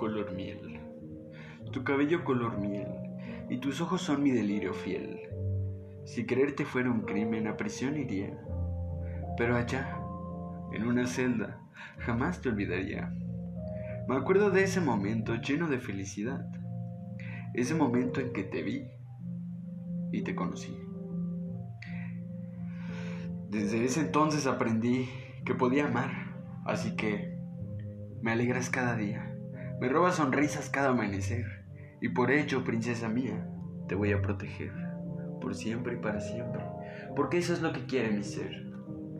color miel. Tu cabello color miel y tus ojos son mi delirio fiel. Si creerte fuera un crimen, a prisión iría. Pero allá, en una celda, jamás te olvidaría. Me acuerdo de ese momento lleno de felicidad. Ese momento en que te vi y te conocí. Desde ese entonces aprendí que podía amar, así que me alegras cada día, me robas sonrisas cada amanecer, y por ello, princesa mía, te voy a proteger, por siempre y para siempre, porque eso es lo que quiere mi ser.